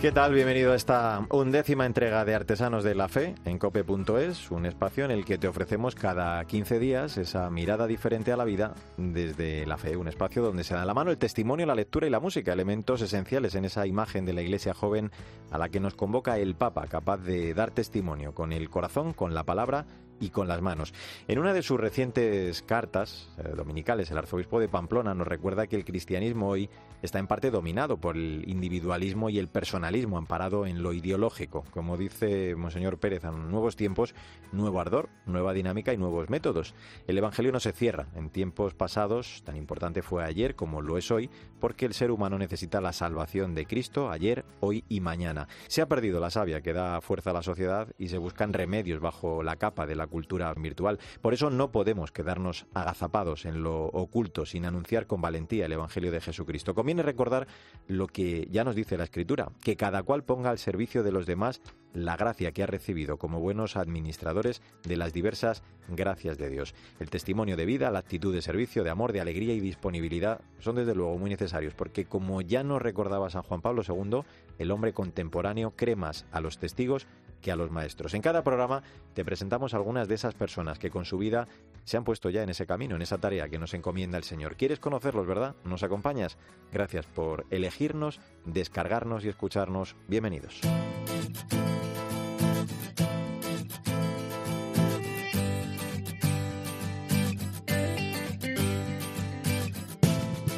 ¿Qué tal? Bienvenido a esta undécima entrega de Artesanos de la Fe en cope.es, un espacio en el que te ofrecemos cada 15 días esa mirada diferente a la vida desde la fe, un espacio donde se da la mano el testimonio, la lectura y la música, elementos esenciales en esa imagen de la iglesia joven a la que nos convoca el Papa, capaz de dar testimonio con el corazón, con la palabra y con las manos. En una de sus recientes cartas eh, dominicales, el arzobispo de Pamplona nos recuerda que el cristianismo hoy está en parte dominado por el individualismo y el personalismo amparado en lo ideológico. Como dice Monseñor Pérez, en nuevos tiempos, nuevo ardor, nueva dinámica y nuevos métodos. El Evangelio no se cierra. En tiempos pasados, tan importante fue ayer como lo es hoy, porque el ser humano necesita la salvación de Cristo ayer, hoy y mañana. Se ha perdido la savia que da fuerza a la sociedad y se buscan remedios bajo la capa de la cultura virtual. Por eso no podemos quedarnos agazapados en lo oculto sin anunciar con valentía el Evangelio de Jesucristo. Conviene recordar lo que ya nos dice la Escritura, que cada cual ponga al servicio de los demás la gracia que ha recibido como buenos administradores de las diversas gracias de Dios. El testimonio de vida, la actitud de servicio, de amor, de alegría y disponibilidad son desde luego muy necesarios porque como ya nos recordaba San Juan Pablo II, el hombre contemporáneo cree más a los testigos que a los maestros. En cada programa te presentamos algunas de esas personas que con su vida se han puesto ya en ese camino, en esa tarea que nos encomienda el Señor. ¿Quieres conocerlos, verdad? ¿Nos acompañas? Gracias por elegirnos, descargarnos y escucharnos. Bienvenidos.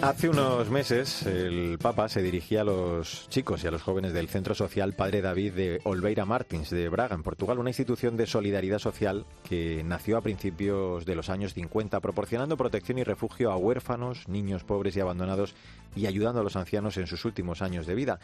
Hace unos meses el Papa se dirigía a los chicos y a los jóvenes del Centro Social Padre David de Olveira Martins de Braga, en Portugal, una institución de solidaridad social que nació a principios de los años 50 proporcionando protección y refugio a huérfanos, niños pobres y abandonados y ayudando a los ancianos en sus últimos años de vida.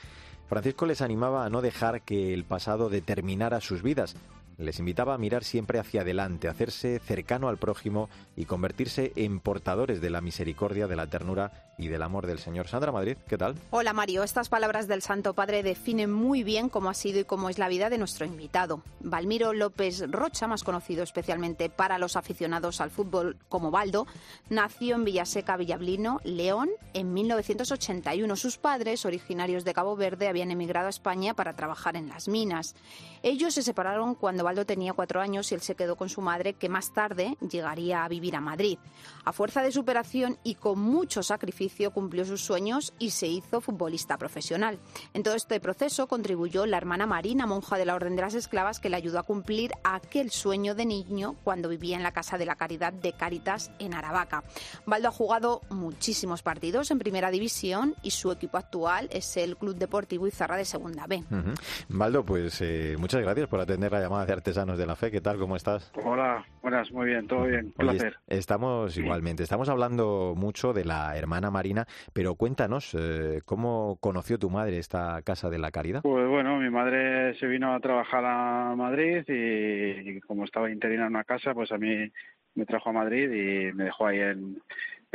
Francisco les animaba a no dejar que el pasado determinara sus vidas, les invitaba a mirar siempre hacia adelante, a hacerse cercano al prójimo y convertirse en portadores de la misericordia, de la ternura y del amor del Señor. Sandra Madrid, ¿qué tal? Hola Mario, estas palabras del Santo Padre definen muy bien cómo ha sido y cómo es la vida de nuestro invitado. Valmiro López Rocha, más conocido especialmente para los aficionados al fútbol como Baldo, nació en Villaseca, Villablino, León, en 1981. Sus padres, originarios de Cabo Verde, habían emigrado a España para trabajar en las minas. Ellos se separaron cuando Baldo tenía cuatro años y él se quedó con su madre, que más tarde llegaría a vivir a Madrid. A fuerza de superación y con mucho sacrificio cumplió sus sueños y se hizo futbolista profesional. En todo este proceso contribuyó la hermana Marina, monja de la Orden de las Esclavas, que le ayudó a cumplir aquel sueño de niño cuando vivía en la Casa de la Caridad de Cáritas en Aravaca. Baldo ha jugado muchísimos partidos en Primera División y su equipo actual es el Club Deportivo Izarra de Segunda B. Uh -huh. Baldo, pues eh, muchas gracias por atender la llamada de Artesanos de la Fe. ¿Qué tal? ¿Cómo estás? Hola, buenas, muy bien, todo bien. Un Oye, placer. Estamos igualmente, estamos hablando mucho de la hermana Marina, pero cuéntanos, eh, ¿cómo conoció tu madre esta Casa de la Caridad? Pues bueno, mi madre se vino a trabajar a Madrid y, y como estaba interina en una casa, pues a mí me trajo a Madrid y me dejó ahí en,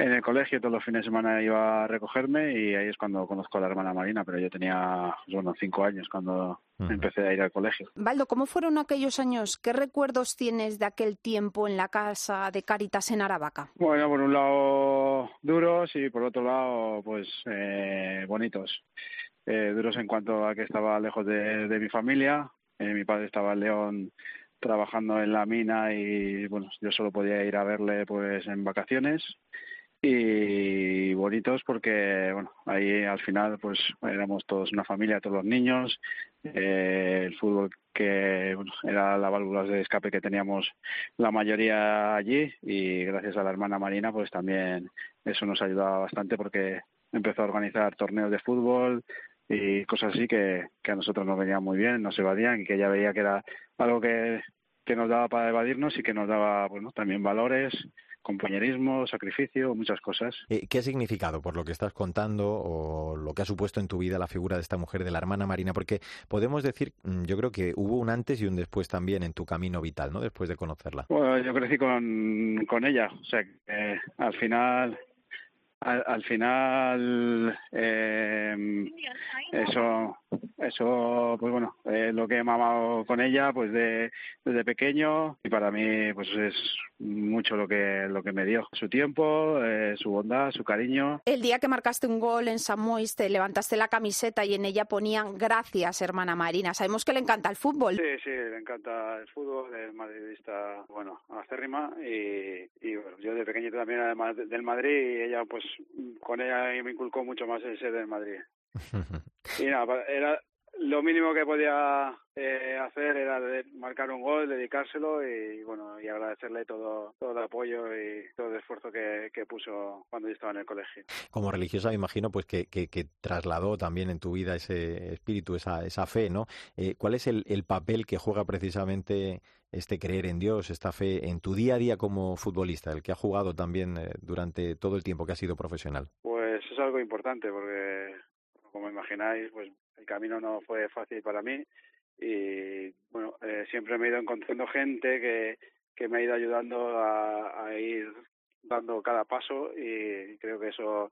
en el colegio todos los fines de semana iba a recogerme y ahí es cuando conozco a la hermana Marina, pero yo tenía, pues bueno, cinco años cuando empecé a ir al colegio. Baldo, ¿cómo fueron aquellos años? ¿Qué recuerdos tienes de aquel tiempo en la Casa de Cáritas en Aravaca? Bueno, por un lado duros y por otro lado, pues eh, bonitos. Eh, duros en cuanto a que estaba lejos de, de mi familia. Eh, mi padre estaba en León trabajando en la mina y bueno, yo solo podía ir a verle pues en vacaciones y bonitos porque bueno ahí al final pues éramos todos una familia todos los niños eh, el fútbol que bueno, era la válvula de escape que teníamos la mayoría allí y gracias a la hermana Marina pues también eso nos ayudaba bastante porque empezó a organizar torneos de fútbol y cosas así que, que a nosotros nos venían muy bien, nos evadían y que ella veía que era algo que, que nos daba para evadirnos y que nos daba bueno también valores compañerismo, sacrificio, muchas cosas. Eh, ¿Qué ha significado por lo que estás contando o lo que ha supuesto en tu vida la figura de esta mujer, de la hermana Marina? Porque podemos decir, mm, yo creo que hubo un antes y un después también en tu camino vital, ¿no? Después de conocerla. Bueno, yo crecí con, con ella, o sea que eh, al final al, final eh, eso eso pues bueno es lo que he mamado con ella pues de, desde pequeño y para mí pues es mucho lo que lo que me dio. Su tiempo eh, su bondad su cariño. El día que marcaste un gol en San Mois te levantaste la camiseta y en ella ponían gracias hermana Marina sabemos que le encanta el fútbol. Sí sí le encanta el fútbol es madridista bueno acérrima y, y bueno, yo de pequeño también era del Madrid y ella pues con ella me inculcó mucho más el ser del Madrid. y nada, era lo mínimo que podía eh, hacer era marcar un gol, dedicárselo y bueno y agradecerle todo todo el apoyo y todo el esfuerzo que, puso cuando yo estaba en el colegio. Como religiosa me imagino pues que, que, trasladó también en tu vida ese espíritu, esa, esa fe, ¿no? Eh, ¿Cuál es el, el papel que juega precisamente este creer en Dios, esta fe en tu día a día como futbolista, el que ha jugado también eh, durante todo el tiempo que ha sido profesional? Pues es algo importante porque, como imagináis, pues el camino no fue fácil para mí y bueno, eh, siempre me he ido encontrando gente que, que me ha ido ayudando a, ir dando cada paso y creo que eso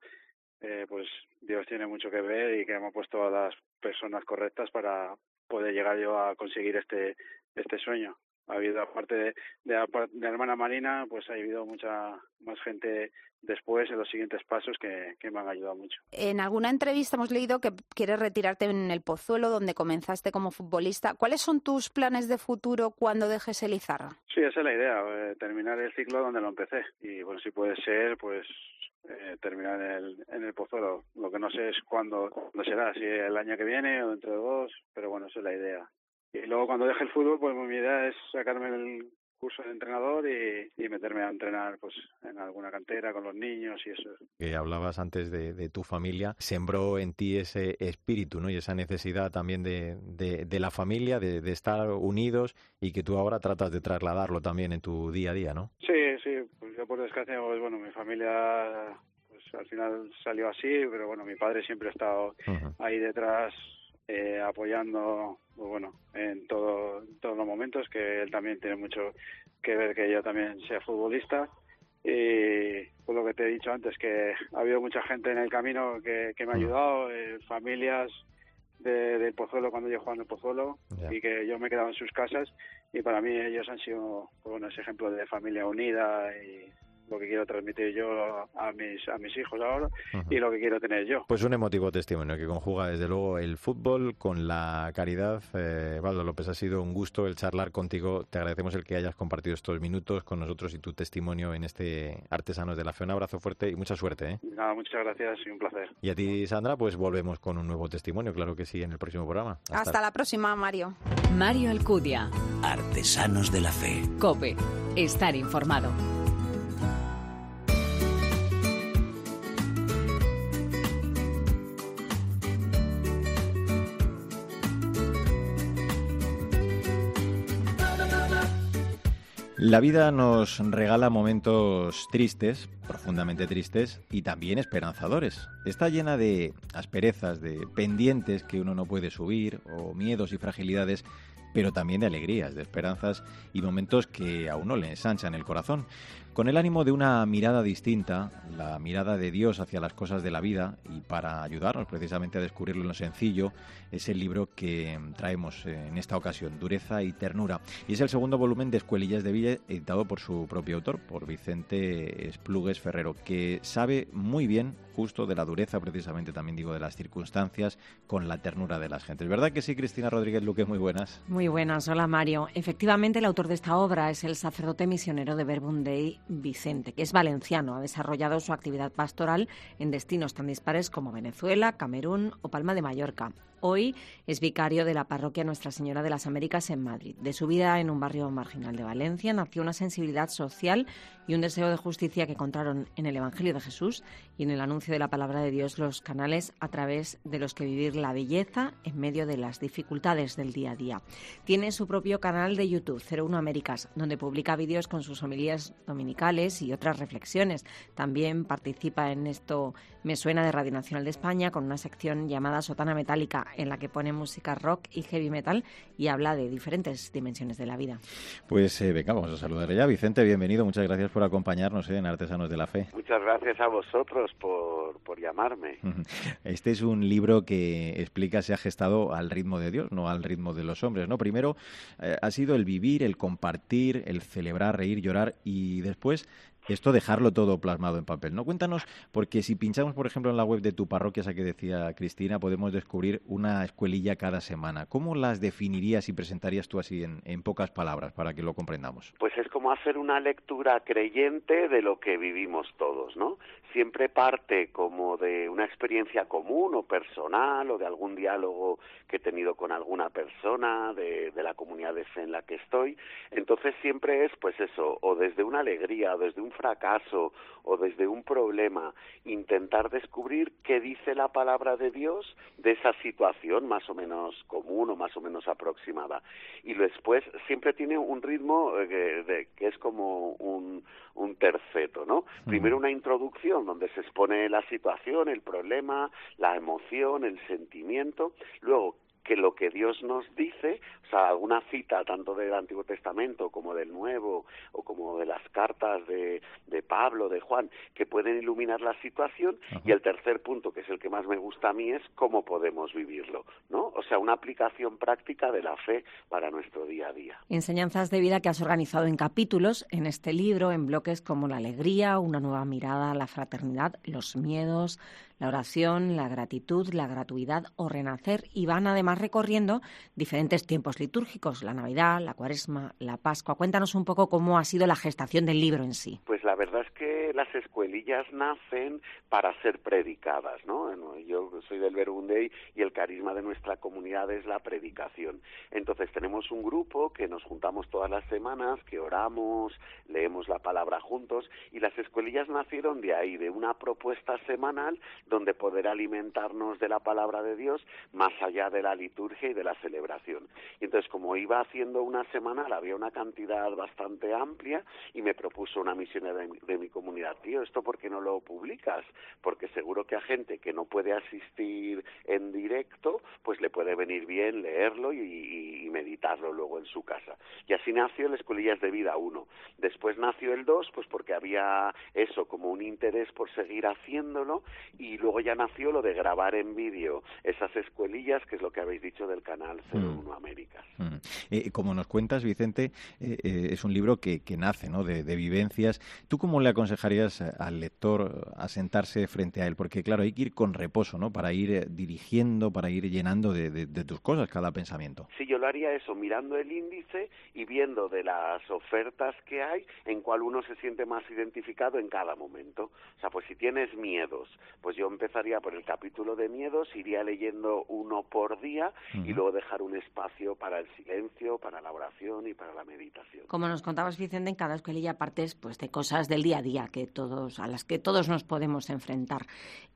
eh, pues Dios tiene mucho que ver y que hemos puesto a las personas correctas para poder llegar yo a conseguir este este sueño ha habido, aparte de, de, la hermana Marina, pues ha habido mucha más gente después en los siguientes pasos que, que, me han ayudado mucho. En alguna entrevista hemos leído que quieres retirarte en el Pozuelo, donde comenzaste como futbolista. ¿Cuáles son tus planes de futuro cuando dejes el Izarra? Sí, esa es la idea, eh, terminar el ciclo donde lo empecé. Y bueno, si puede ser, pues eh, terminar en el, en el Pozuelo. Lo que no sé es cuándo, cuándo será, si el año que viene o dentro de dos, pero bueno, esa es la idea. Y luego cuando deje el fútbol, pues mi idea es sacarme el curso de entrenador y, meterme a entrenar pues en alguna cantera con los niños y eso. Que hablabas antes de, tu familia, sembró en ti ese espíritu ¿no? y esa necesidad también de, de, la familia, de, estar unidos y que tú ahora tratas de trasladarlo también en tu día a día, ¿no? Sí, sí, pues yo por desgracia, pues bueno, mi familia pues al final salió así, pero bueno, mi padre siempre ha estado ahí detrás eh, apoyando pues bueno en todo, todos los momentos que él también tiene mucho que ver que yo también sea futbolista. Y por lo que te he dicho antes que ha habido mucha gente en el camino que, me ha ayudado eh, familias de, del Pozuelo cuando yo jugaba en el Pozuelo y que yo me he quedado en sus casas y para mí ellos han sido pues bueno ese ejemplo de familia unida y lo que quiero transmitir yo a mis, a mis hijos ahora y lo que quiero tener yo. Pues un emotivo testimonio que conjuga desde luego el fútbol con la caridad. Eh, Valdo López, ha sido un gusto el charlar contigo. Te agradecemos el que hayas compartido estos minutos con nosotros y tu testimonio en este Artesanos de la Fe. Un abrazo fuerte y mucha suerte. ¿eh? Nada, muchas gracias y un placer. Y a ti, Sandra, pues volvemos con un nuevo testimonio, claro que sí, en el próximo programa. Hasta, Hasta la próxima, Mario. Mario Alcudia. Artesanos de la Fe. COPE. Estar informado. La vida nos regala momentos tristes, profundamente tristes y también esperanzadores. Está llena de asperezas, de pendientes que uno no puede subir o miedos y fragilidades, pero también de alegrías, de esperanzas y momentos que a uno le ensanchan el corazón con el ánimo de una mirada distinta, la mirada de Dios hacia las cosas de la vida y para ayudarnos precisamente a descubrirlo en lo sencillo, es el libro que traemos en esta ocasión, Dureza y Ternura. Y es el segundo volumen de Escuelillas de Villa, editado por su propio autor, por Vicente Esplugues Ferrero, que sabe muy bien justo de la dureza, precisamente también digo de las circunstancias, con la ternura de las gentes. ¿Verdad que sí, Cristina Rodríguez Luque? Muy buenas. Muy buenas, hola Mario. Efectivamente, el autor de esta obra es el sacerdote misionero de Verbundey Vicente, que es valenciano. Ha desarrollado su actividad pastoral en destinos tan dispares como Venezuela, Camerún o Palma de Mallorca. Hoy es vicario de la parroquia Nuestra Señora de las Américas en Madrid. De su vida en un barrio marginal de Valencia nació una sensibilidad social y un deseo de justicia que encontraron en el Evangelio de Jesús y en el anuncio de la palabra de Dios los canales a través de los que vivir la belleza en medio de las dificultades del día a día. Tiene su propio canal de YouTube, 01 Américas, donde publica vídeos con sus homilías dominicales y otras reflexiones. También participa en esto Me Suena de Radio Nacional de España con una sección llamada Sotana Metálica en la que pone música rock y heavy metal y habla de diferentes dimensiones de la vida. Pues eh, venga, vamos a saludar ya. Vicente, bienvenido. Muchas gracias por acompañarnos eh, en Artesanos de la Fe. Muchas gracias a vosotros por, por llamarme. Este es un libro que explica se ha gestado al ritmo de Dios, no al ritmo de los hombres. ¿no? Primero eh, ha sido el vivir, el compartir, el celebrar, reír, llorar y después esto dejarlo todo plasmado en papel. ¿no? Cuéntanos, porque si pinchamos, por ejemplo, en la web de tu parroquia, esa que decía Cristina, podemos descubrir una escuelilla cada semana. ¿Cómo las definirías y presentarías tú así en, en pocas palabras para que lo comprendamos? Pues es como hacer una lectura creyente de lo que vivimos todos, ¿no? Siempre parte como de una experiencia común o personal o de algún diálogo que he tenido con alguna persona de, de la comunidad de fe en la que estoy. Entonces siempre es, pues eso, o desde una alegría o desde un fracaso o desde un problema, intentar descubrir qué dice la palabra de Dios de esa situación más o menos común o más o menos aproximada. Y después siempre tiene un ritmo eh, de, que es como un, un terceto, ¿no? Primero una introducción donde se expone la situación, el problema, la emoción, el sentimiento, luego que lo que Dios nos dice, o sea, alguna cita tanto del Antiguo Testamento como del Nuevo o como de las cartas de, de Pablo, de Juan, que pueden iluminar la situación y el tercer punto, que es el que más me gusta a mí, es cómo podemos vivirlo, ¿no? O sea, una aplicación práctica de la fe para nuestro día a día. Enseñanzas de vida que has organizado en capítulos en este libro, en bloques como la alegría, una nueva mirada a la fraternidad, los miedos, la oración, la gratitud, la gratuidad o renacer y van además recorriendo diferentes tiempos litúrgicos, la Navidad, la Cuaresma, la Pascua. Cuéntanos un poco cómo ha sido la gestación del libro en sí. Pues la verdad es que las escuelillas nacen para ser predicadas, ¿no? Yo soy del Verbundey y el carisma de nuestra comunidad es la predicación. Entonces tenemos un grupo que nos juntamos todas las semanas, que oramos, leemos la palabra juntos y las escuelillas nacieron de ahí, de una propuesta semanal donde poder alimentarnos de la palabra de Dios más allá de la liturgia y de la celebración. Y entonces, como iba haciendo una semanal, había una cantidad bastante amplia y me propuso una misión de, de mi comunidad, tío, ¿esto por qué no lo publicas? Porque seguro que a gente que no puede asistir en directo, pues le puede venir bien leerlo y, meditarlo luego en su casa. Y así nació el Escuelillas de Vida 1. Después nació el 2, pues porque había eso, como un interés por seguir haciéndolo y luego ya nació lo de grabar en vídeo esas escuelillas, que es lo que habéis dicho del canal 01 mm. Américas. Mm. Eh, como nos cuentas, Vicente, eh, eh, es un libro que, que nace ¿no? de, de, vivencias. ¿Tú cómo le aconsejarías al lector a sentarse frente a él? Porque, claro, hay que ir con reposo, ¿no? Para ir dirigiendo, para ir llenando de, de, de tus cosas cada pensamiento. Sí, yo lo haría eso, mirando el índice y viendo de las ofertas que hay en cuál uno se siente más identificado en cada momento. O sea, pues si tienes miedos, pues yo empezaría por el capítulo de miedos, iría leyendo uno por día uh -huh. y luego dejar un espacio para el silencio, para la oración y para la meditación. Como nos contabas, Vicente, en cada escuelilla partes pues, de cosas del día a día que todos, a las que todos nos podemos enfrentar.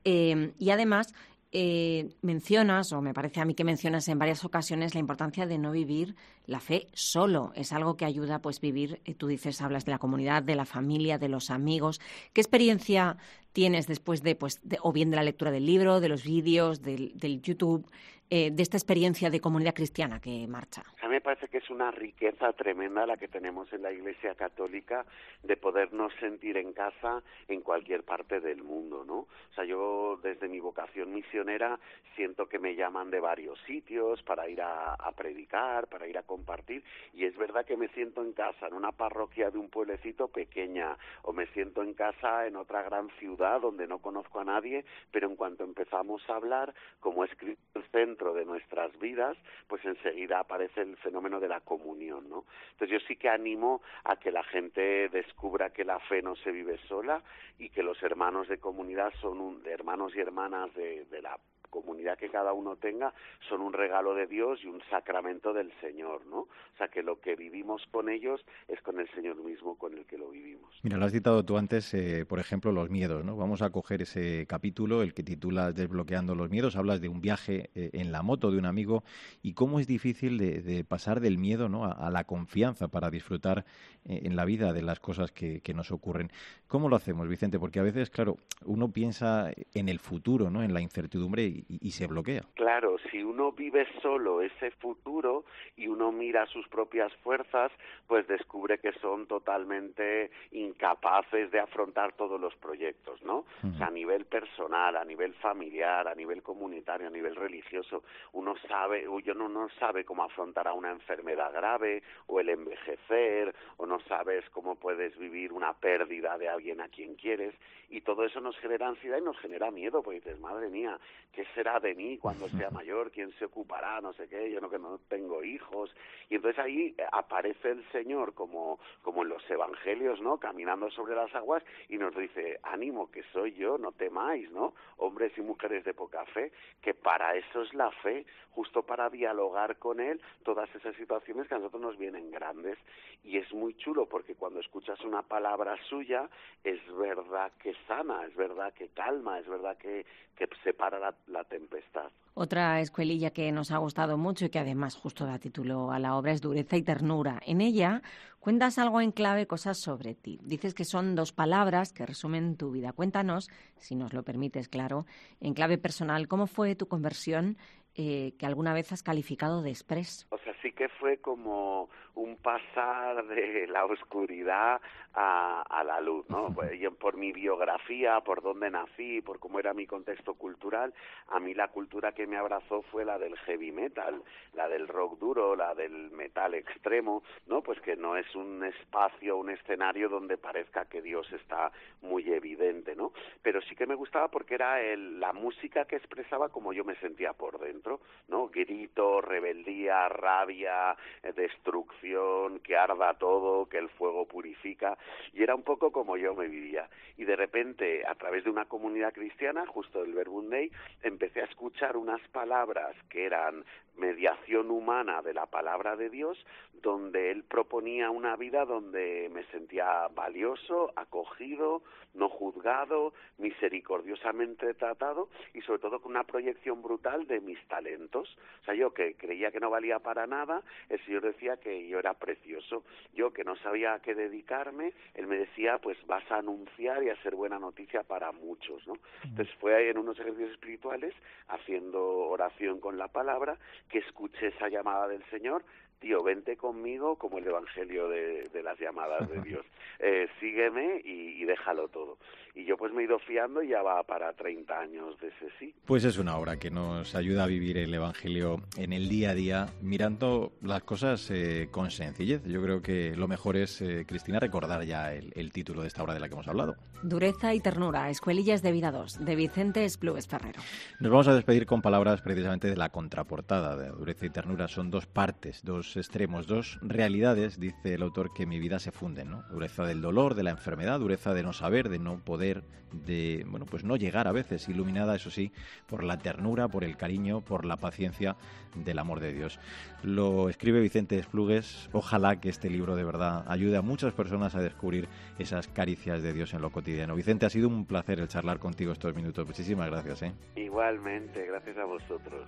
Eh, y además, eh, mencionas, o me parece a mí que mencionas en varias ocasiones, la importancia de no vivir la fe solo. Es algo que ayuda, pues, vivir, eh, tú dices, hablas de la comunidad, de la familia, de los amigos. ¿Qué experiencia tienes después de, pues, o bien de la lectura del libro, de los vídeos, del, YouTube, eh, de esta experiencia de comunidad cristiana que marcha? Parece que es una riqueza tremenda la que tenemos en la Iglesia Católica de podernos sentir en casa en cualquier parte del mundo, ¿no? O sea, yo desde mi vocación misionera siento que me llaman de varios sitios para ir a, a predicar, para ir a compartir, y es verdad que me siento en casa en una parroquia de un pueblecito pequeña, o me siento en casa en otra gran ciudad donde no conozco a nadie, pero en cuanto empezamos a hablar, como es el centro de nuestras vidas, pues enseguida aparece el fenómeno de la comunión, ¿no? Entonces yo sí que animo a que la gente descubra que la fe no se vive sola y que los hermanos de comunidad son un, hermanos y hermanas de, de la comunidad que cada uno tenga son un regalo de Dios y un sacramento del Señor, ¿no? O sea, que lo que vivimos con ellos es con el Señor mismo con el que lo vivimos. Mira, lo has citado tú antes, eh, por ejemplo, los miedos, ¿no? Vamos a coger ese capítulo, el que titula Desbloqueando los miedos, hablas de un viaje eh, en la moto de un amigo y cómo es difícil de, de pasar del miedo, ¿no? A, a, la confianza para disfrutar eh, en la vida de las cosas que, que nos ocurren. ¿Cómo lo hacemos, Vicente? Porque a veces, claro, uno piensa en el futuro, ¿no? En la incertidumbre y y, se bloquea. Claro, si uno vive solo ese futuro y uno mira sus propias fuerzas, pues descubre que son totalmente incapaces de afrontar todos los proyectos, ¿no? O sea, a nivel personal, a nivel familiar, a nivel comunitario, a nivel religioso, uno sabe, uno no sabe cómo afrontar a una enfermedad grave o el envejecer, o no sabes cómo puedes vivir una pérdida de alguien a quien quieres, y todo eso nos genera ansiedad y nos genera miedo, porque dices, madre mía, ¿qué será de mí cuando sea mayor? ¿Quién se ocupará? No sé qué, yo no que no tengo hijos. Y entonces ahí aparece el Señor como, como en los evangelios, ¿no? Caminando sobre las aguas y nos dice, ánimo, que soy yo, no temáis, ¿no? Hombres y mujeres de poca fe, que para eso es la fe, justo para dialogar con Él todas esas situaciones que a nosotros nos vienen grandes. Y es muy chulo porque cuando escuchas una palabra suya, es verdad que sana, es verdad que calma, es verdad que, que separa la, la tempestad. Otra escuelilla que nos ha gustado mucho y que además justo da título a la obra es Dureza y Ternura. En ella cuentas algo en clave, cosas sobre ti. Dices que son dos palabras que resumen tu vida. Cuéntanos, si nos lo permites, claro, en clave personal, ¿cómo fue tu conversión eh, que alguna vez has calificado de express. O sea, sí que fue como un pasar de la oscuridad a, la luz, ¿no? Pues, por mi biografía, por dónde nací, por cómo era mi contexto cultural, a mí la cultura que me abrazó fue la del heavy metal, la del rock duro, la del metal extremo, ¿no? Pues que no es un espacio, un escenario donde parezca que Dios está muy evidente, ¿no? Pero sí que me gustaba porque era la música que expresaba como yo me sentía por dentro, ¿no? Grito, rebeldía, rabia, eh, destrucción, que arda todo, que el fuego purifica, y era un poco como yo me vivía. Y de repente, a través de una comunidad cristiana, justo del Verbunday, empecé a escuchar unas palabras que eran mediación humana de la palabra de Dios, donde él proponía una vida donde me sentía valioso, acogido, no juzgado, misericordiosamente tratado y sobre todo con una proyección brutal de mis talentos. O sea, yo que creía que no valía para nada, el Señor decía que yo era precioso. Yo que no sabía a qué dedicarme, Él me decía, pues vas a anunciar y a ser buena noticia para muchos, ¿no? Entonces fue ahí en unos ejercicios espirituales, haciendo oración con la palabra, que escuché esa llamada del Señor, tío, vente conmigo como el Evangelio de, las llamadas de Dios. Eh, sígueme y, y, déjalo todo. Y yo pues me he ido fiando y ya va para 30 años de ese sí. Pues es una obra que nos ayuda a vivir el Evangelio en el día a día, mirando las cosas eh, con sencillez. Yo creo que lo mejor es, eh, Cristina, recordar ya el, título de esta obra de la que hemos hablado. Dureza y ternura, Escuelillas de Vida 2, de Vicente Esplugues Ferrero. Nos vamos a despedir con palabras precisamente de la contraportada de Dureza y ternura. Son dos partes, dos extremos, dos realidades, dice el autor, que mi vida se funden, ¿no? Dureza del dolor, de la enfermedad, dureza de no saber, de no poder, de, bueno, pues no llegar a veces, iluminada, eso sí, por la ternura, por el cariño, por la paciencia del amor de Dios. Lo escribe Vicente Esplugues. Ojalá que este libro de verdad ayude a muchas personas a descubrir esas caricias de Dios en lo cotidiano. Vicente, ha sido un placer el charlar contigo estos minutos. Muchísimas gracias. ¿eh? Igualmente, gracias a vosotros.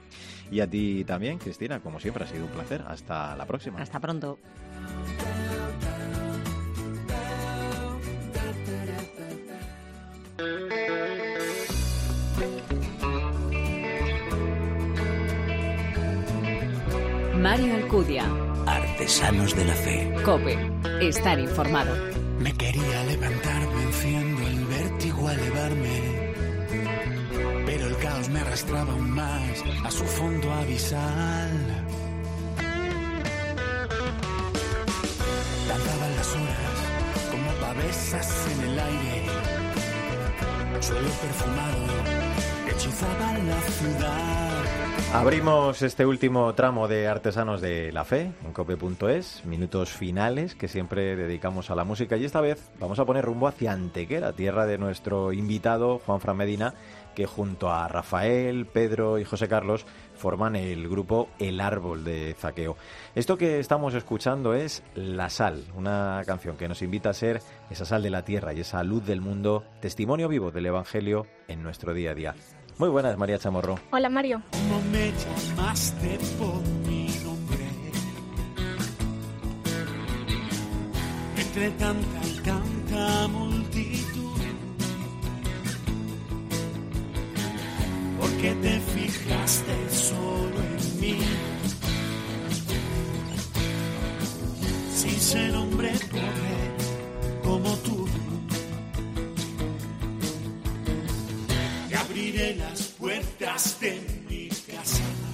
Y a ti también, Cristina, como siempre, ha sido un placer. Hasta la próxima. Hasta pronto. Mario Alcudia. Artesanos de la Fe. Cope. Estar informado. Me quería levantar venciendo el vértigo a elevarme. Pero el caos me arrastraba aún más a su fondo abisal. Danzaban las horas como pavesas en el aire. Suelo perfumado la ciudad. Abrimos este último tramo de Artesanos de la Fe en cope.es, minutos finales que siempre dedicamos a la música y esta vez vamos a poner rumbo hacia Antequera, tierra de nuestro invitado Juan Fran Medina, que junto a Rafael, Pedro y José Carlos forman el grupo El Árbol de Zaqueo. Esto que estamos escuchando es La Sal, una canción que nos invita a ser esa sal de la tierra y esa luz del mundo, testimonio vivo del Evangelio en nuestro día a día. Muy buenas, María Chamorro. Hola, Mario. No me llamaste por mi nombre. Entre tanta y tanta multitud. Porque te fui fijaste solo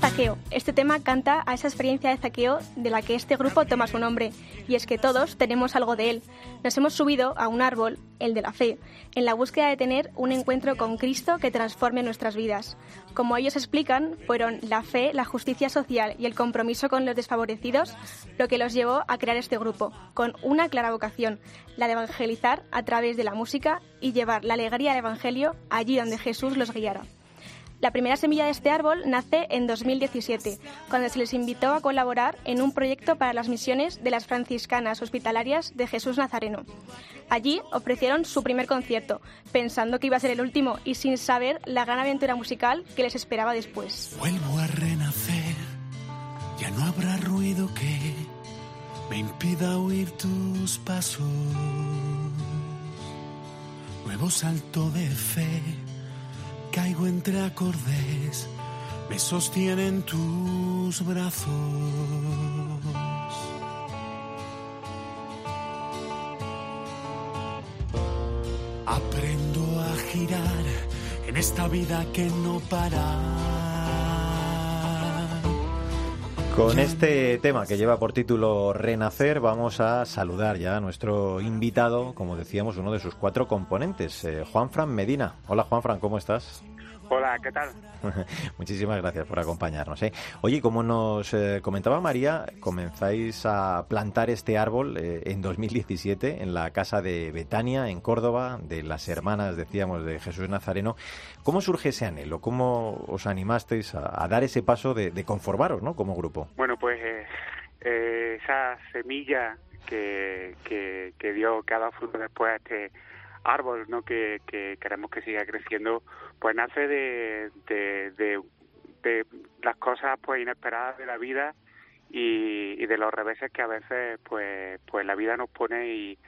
Zaqueo. Este tema canta a esa experiencia de Zaqueo de la que este grupo toma su nombre, y es que todos tenemos algo de él. Nos hemos subido a un árbol, el de la fe, en la búsqueda de tener un encuentro con Cristo que transforme nuestras vidas. Como ellos explican, fueron la fe, la justicia social y el compromiso con los desfavorecidos lo que los llevó a crear este grupo, con una clara vocación, la de evangelizar a través de la música y llevar la alegría del Evangelio allí donde Jesús los guiara. La primera semilla de este árbol nace en 2017, cuando se les invitó a colaborar en un proyecto para las misiones de las franciscanas hospitalarias de Jesús Nazareno. Allí ofrecieron su primer concierto, pensando que iba a ser el último y sin saber la gran aventura musical que les esperaba después. Vuelvo a renacer, ya no habrá ruido que me impida oír tus pasos. Nuevo salto de fe, caigo entre acordes, me sostienen tus brazos. Aprendo a girar en esta vida que no para. Con este tema que lleva por título Renacer, vamos a saludar ya a nuestro invitado, como decíamos, uno de sus cuatro componentes, eh, Juan Fran Medina. Hola Juan Fran, ¿cómo estás? Hola, ¿qué tal? Muchísimas gracias por acompañarnos. ¿eh? Oye, como nos eh, comentaba María, comenzáis a plantar este árbol eh, en 2017 en la casa de Betania, en Córdoba, de las hermanas, decíamos, de Jesús Nazareno. ¿Cómo surge ese anhelo? ¿Cómo os animasteis a, a dar ese paso de, de, conformaros ¿no? como grupo? Bueno, pues eh, esa semilla que, que, que dio, que ha dado fruto después a este árbol ¿no? que, que queremos que siga creciendo, pues nace de, de, de, de las cosas pues inesperadas de la vida y, y, de los reveses que a veces pues pues la vida nos pone y,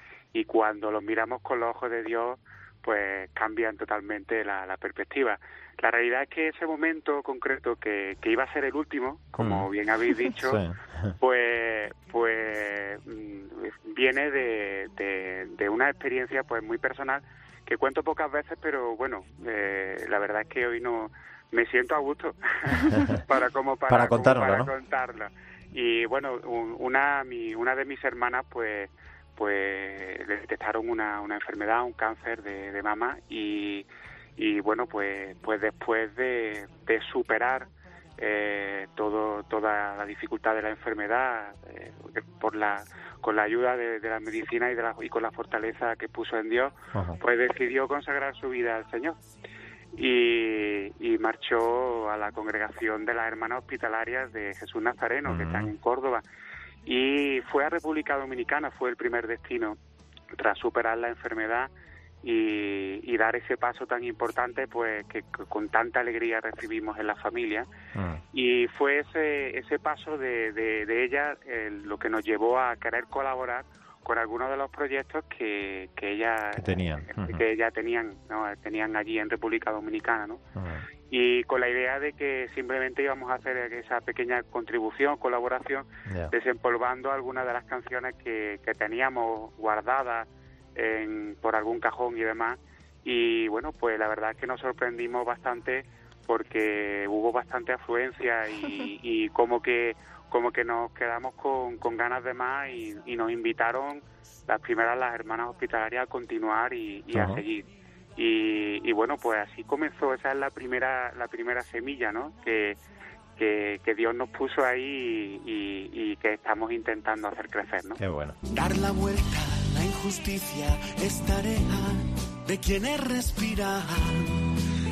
cuando los miramos con los ojos de Dios pues cambian totalmente la, la perspectiva. La realidad es que ese momento concreto que, que iba a ser el último, como bien habéis dicho, sí. pues pues viene de, de, de, una experiencia pues muy personal que cuento pocas veces, pero bueno, eh, la verdad es que hoy no me siento a gusto para como para, para contarlo, como para ¿no? contarlo. Y bueno, un, una mi, una de mis hermanas pues pues le detectaron una, una enfermedad, un cáncer de, de mama y, y bueno pues pues después de, de superar eh, todo toda la dificultad de la enfermedad eh, por la con la ayuda de, de la medicina y, de la, y con la fortaleza que puso en Dios, Ajá. pues decidió consagrar su vida al Señor. Y, y, marchó a la congregación de las hermanas hospitalarias de Jesús Nazareno, uh -huh. que están en Córdoba. Y fue a República Dominicana, fue el primer destino tras superar la enfermedad y, y, dar ese paso tan importante pues que, que, con tanta alegría recibimos en la familia Ah. y fue ese ese paso de, de, de ella eh, lo que nos llevó a querer colaborar con algunos de los proyectos que, que ella que tenían uh -huh. que ella tenían ¿no? tenían allí en República Dominicana no uh -huh. y con la idea de que simplemente íbamos a hacer esa pequeña contribución colaboración yeah. desempolvando algunas de las canciones que, que teníamos guardadas en, por algún cajón y demás. Y bueno, pues la verdad es que nos sorprendimos bastante porque hubo bastante afluencia y, y como que como que nos quedamos con, con ganas de más y, y, nos invitaron las primeras las hermanas hospitalarias a continuar y, a seguir. Y, y, bueno, pues así comenzó, esa es la primera la primera semilla, ¿no? Que, que, que Dios nos puso ahí y, y, que estamos intentando hacer crecer, ¿no? Qué bueno. Dar la vuelta la injusticia es tarea de quienes respiran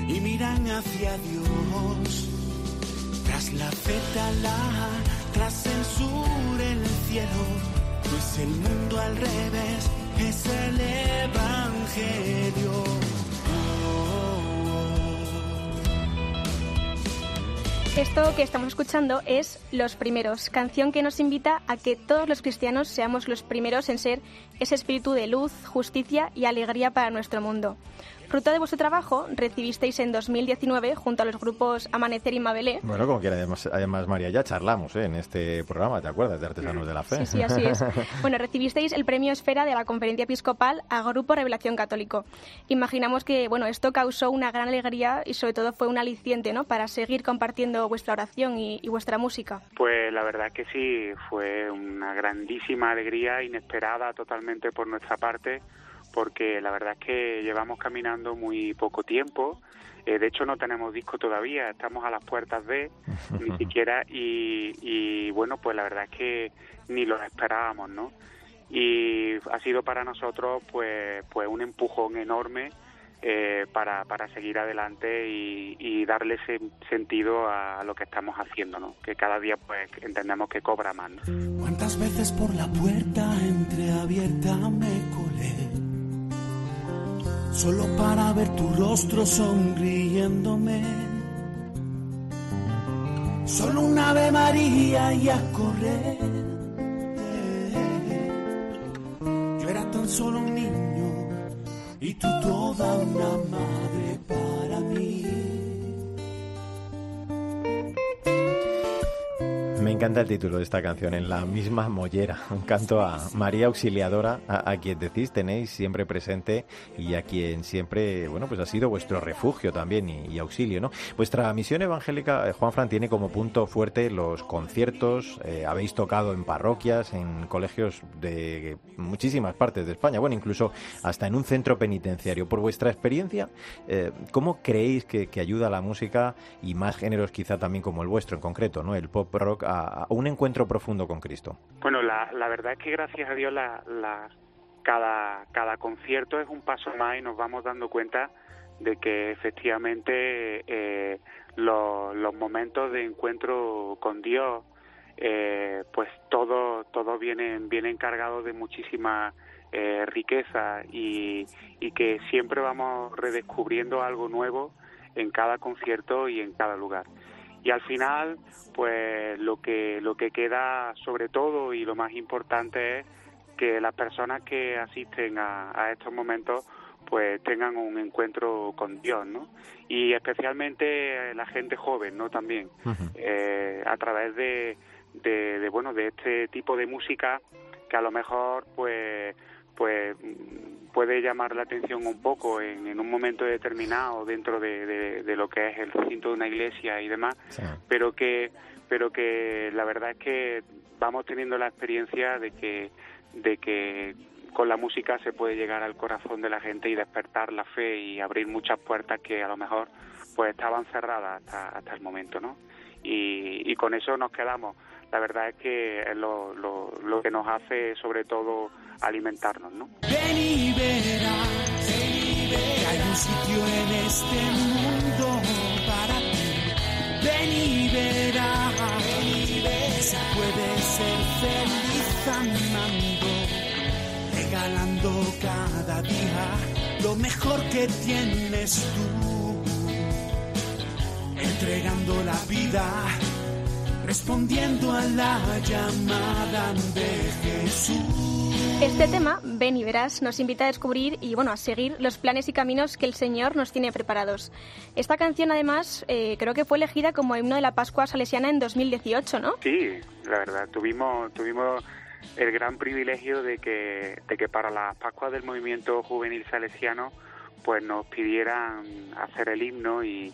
y miran hacia Dios. Tras la fetala, tras el sur, el cielo, pues el mundo al revés es el evangelio. Esto que estamos escuchando es Los Primeros, canción que nos invita a que todos los cristianos seamos los primeros en ser ese espíritu de luz, justicia y alegría para nuestro mundo. Fruto de vuestro trabajo, recibisteis en 2019, junto a los grupos Amanecer y Mabelé. Bueno, como quiera, además, además María, ya charlamos ¿eh? en este programa, ¿te acuerdas? De Artesanos de la Fe. Sí, sí, así es. bueno, recibisteis el premio Esfera de la Conferencia Episcopal a Grupo Revelación Católico. Imaginamos que, bueno, esto causó una gran alegría y sobre todo fue un aliciente, ¿no? Para seguir compartiendo vuestra oración y, y vuestra música. Pues la verdad que sí, fue una grandísima alegría, inesperada totalmente por nuestra parte porque la verdad es que llevamos caminando muy poco tiempo. Eh, de hecho, no tenemos disco todavía, estamos a las puertas de, ni siquiera, y, y bueno, pues la verdad es que ni lo esperábamos, ¿no? Y ha sido para nosotros, pues, pues un empujón enorme eh, para, para seguir adelante y, y darle ese sentido a lo que estamos haciendo, ¿no? Que cada día, pues, entendemos que cobra más, ¿no? ¿Cuántas veces por la puerta entreabierta me colé? Solo para ver tu rostro sonriéndome. Solo un ave María y a correr. Yo era tan solo un niño y tú toda una madre para mí. Encanta el título de esta canción, En la misma mollera. Un canto a María Auxiliadora, a, quien decís tenéis siempre presente y a quien siempre, bueno, pues ha sido vuestro refugio también y, y auxilio, ¿no? Vuestra misión evangélica, eh, Juan Fran, tiene como punto fuerte los conciertos. Eh, habéis tocado en parroquias, en colegios de muchísimas partes de España, bueno, incluso hasta en un centro penitenciario. Por vuestra experiencia, eh, ¿cómo creéis que, que ayuda la música y más géneros quizá también como el vuestro en concreto, ¿no? El pop rock a, a un encuentro profundo con Cristo? Bueno, la, la verdad es que gracias a Dios la, la, cada, cada concierto es un paso más y nos vamos dando cuenta de que efectivamente eh, los, momentos de encuentro con Dios, eh, pues todo, todo vienen, vienen cargados de muchísima eh, riqueza y, y que siempre vamos redescubriendo algo nuevo en cada concierto y en cada lugar y al final pues lo que lo que queda sobre todo y lo más importante es que las personas que asisten a, a estos momentos pues tengan un encuentro con Dios, ¿no? Y especialmente la gente joven, ¿no? También uh -huh. eh, a través de, de, de, bueno de este tipo de música que a lo mejor pues pues puede llamar la atención un poco en, en un momento determinado dentro de, de, de, lo que es el recinto de una iglesia y demás, sí. pero que pero que la verdad es que vamos teniendo la experiencia de que de que con la música se puede llegar al corazón de la gente y despertar la fe y abrir muchas puertas que a lo mejor pues estaban cerradas hasta, hasta el momento, ¿no? Y, y con eso nos quedamos. La verdad es que es lo, lo, lo que nos hace sobre todo alimentarnos, ¿no? Hay un sitio en este mundo para ti. Ven y verás, ven y verás. Se puede ser feliz amando, regalando cada día lo mejor que tienes tú, entregando la vida respondiendo a la llamada de Jesús. Este tema, Ven y Verás, nos invita a descubrir y bueno, a seguir los planes y caminos que el Señor nos tiene preparados. Esta canción, además, eh, creo que fue elegida como himno de la Pascua Salesiana en 2018, ¿no? Sí, la verdad, tuvimos, tuvimos el gran privilegio de que, de que para las Pascuas del movimiento juvenil salesiano pues nos pidieran hacer el himno y,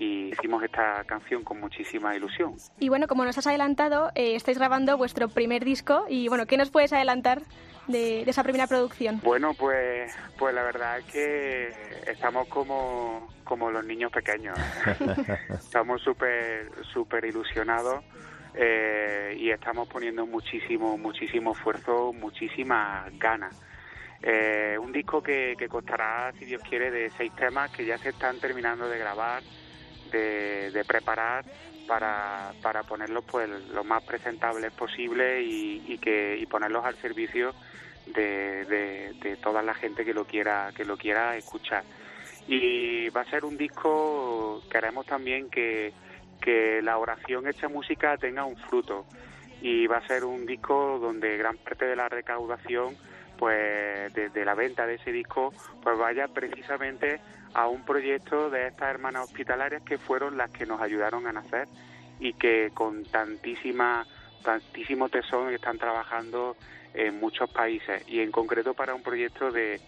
y hicimos esta canción con muchísima ilusión. Y bueno, como nos has adelantado, eh, estáis grabando vuestro primer disco y bueno, ¿qué nos puedes adelantar de, de, esa primera producción? Bueno, pues, pues la verdad es que estamos como, como los niños pequeños. estamos súper súper ilusionados eh, y estamos poniendo muchísimo, muchísimo esfuerzo, muchísimas ganas. Eh, un disco que, que costará, si Dios quiere, de seis temas que ya se están terminando de grabar de, de preparar para, para ponerlos pues lo más presentables posible y, que y ponerlos al servicio de, de, de, toda la gente que lo quiera que lo quiera escuchar. Y va a ser un disco queremos también que, que la oración hecha música tenga un fruto. Y va a ser un disco donde gran parte de la recaudación pues de, la venta de ese disco pues vaya precisamente a un proyecto de estas hermanas hospitalarias que fueron las que nos ayudaron a nacer y que con tantísima tantísimo tesón están trabajando en muchos países. Y en concreto para un proyecto de,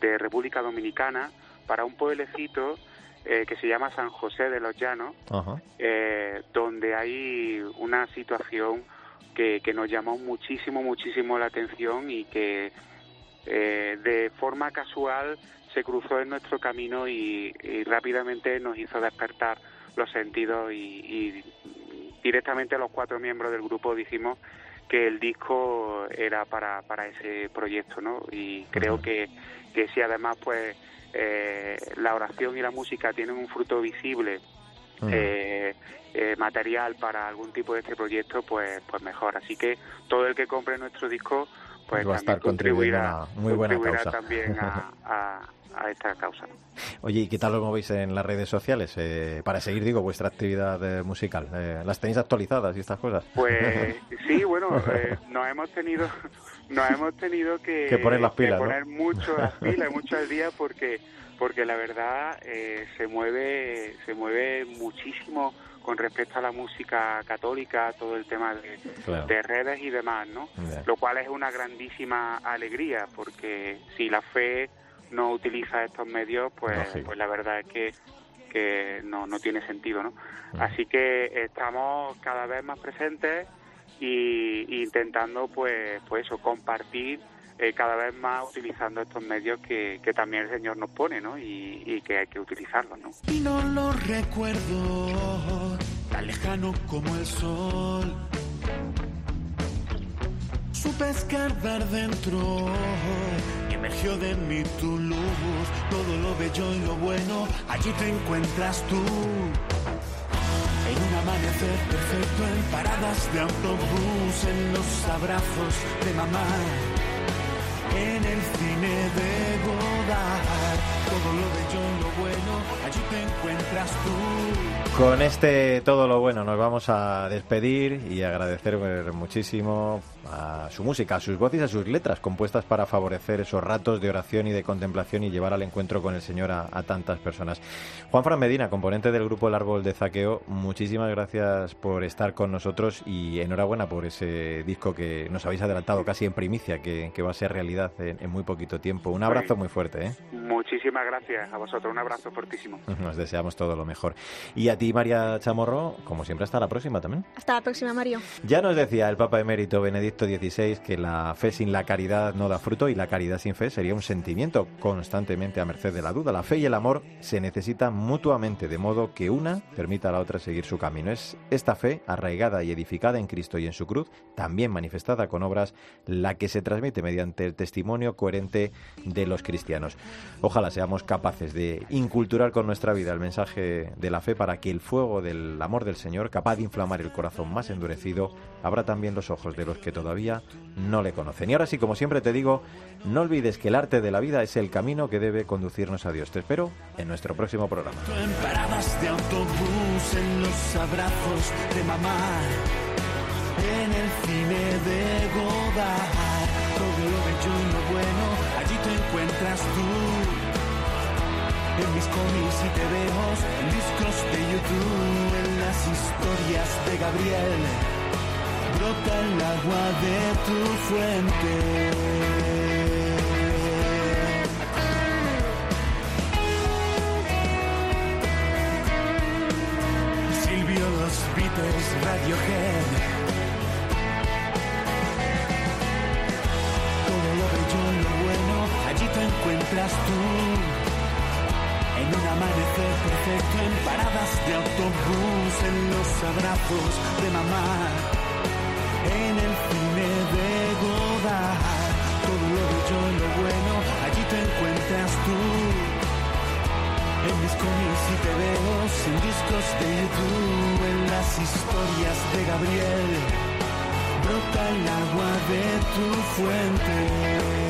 de República Dominicana para un pueblecito eh, que se llama San José de los Llanos, eh, donde hay una situación que, que, nos llamó muchísimo, muchísimo la atención y que eh, de forma casual se cruzó en nuestro camino y, rápidamente nos hizo despertar los sentidos y, directamente los cuatro miembros del grupo dijimos que el disco era para, para ese proyecto, ¿no? Y creo que, que si además pues eh, la oración y la música tienen un fruto visible eh, eh, material para algún tipo de este proyecto, pues, pues mejor. Así que todo el que compre nuestro disco, pues va a estar contribuirá, muy buena causa. también a, esta causa. Oye, ¿y qué tal lo movéis en las redes sociales? para seguir, digo, vuestra actividad musical. ¿Las tenéis actualizadas y estas cosas? Pues sí, bueno, nos hemos tenido nos hemos tenido que, poner las pilas, poner mucho las pilas, mucho al día porque porque la verdad eh, se mueve se mueve muchísimo con respecto a la música católica, todo el tema de, redes y demás, ¿no? Lo cual es una grandísima alegría porque si la fe no utiliza estos medios, pues, pues la verdad es que que no, no tiene sentido, ¿no? Así que estamos cada vez más presentes y, intentando pues pues eso compartir eh, cada vez más utilizando estos medios que, que, también el Señor nos pone, ¿no? Y, y, que hay que utilizarlos, ¿no? Y no lo recuerdo tan lejano como el sol. Supe escarbar dentro, emergió de mí tu luz, todo lo bello y lo bueno, allí te encuentras tú. En un amanecer perfecto, en paradas de autobús, en los abrazos de mamá, en el cine de Godard, todo lo bello y lo bueno, allí te encuentras tú. Con este todo lo bueno nos vamos a despedir y agradecer muchísimo a su música, a sus voces y a sus letras compuestas para favorecer esos ratos de oración y de contemplación y llevar al encuentro con el Señor a, tantas personas. Juan Fran Medina, componente del grupo El Árbol de Zaqueo, muchísimas gracias por estar con nosotros y enhorabuena por ese disco que nos habéis adelantado casi en primicia, que, va a ser realidad en, muy poquito tiempo. Un abrazo muy fuerte. ¿eh? Muchísimas gracias a vosotros, un abrazo fortísimo. Nos deseamos todo lo mejor. Y a ti, María Chamorro, como siempre, hasta la próxima también. Hasta la próxima, Mario. Ya nos decía el Papa Emérito Benedicto 16 que la fe sin la caridad no da fruto y la caridad sin fe sería un sentimiento constantemente a merced de la duda. La fe y el amor se necesitan mutuamente, de modo que una permita a la otra seguir su camino. Es esta fe, arraigada y edificada en Cristo y en su cruz, también manifestada con obras, la que se transmite mediante el testimonio coherente de los cristianos. Ojalá seamos capaces de inculturar con nuestra vida el mensaje de la fe para que el fuego del amor del Señor, capaz de inflamar el corazón más endurecido, abra también los ojos de los que todavía no le conocen. Y ahora sí, como siempre te digo, no olvides que el arte de la vida es el camino que debe conducirnos a Dios. Te espero en nuestro próximo programa. En paradas de autobús, en los abrazos de mamá, en el cine de Godard, En mis cómics y tebeos, en discos de YouTube, en las historias de Gabriel brota el agua de tu fuente. Silvio, los Beatles, Radiohead. Todo lo bello y lo bueno, allí te encuentras tú. En paradas de autobús, en los abrazos de mamá en el cine de Godard. Todo lo bello y lo bueno, allí te encuentras tú. En mis cómics y te veo sin discos de YouTube, en las historias de Gabriel, brota el agua de tu fuente.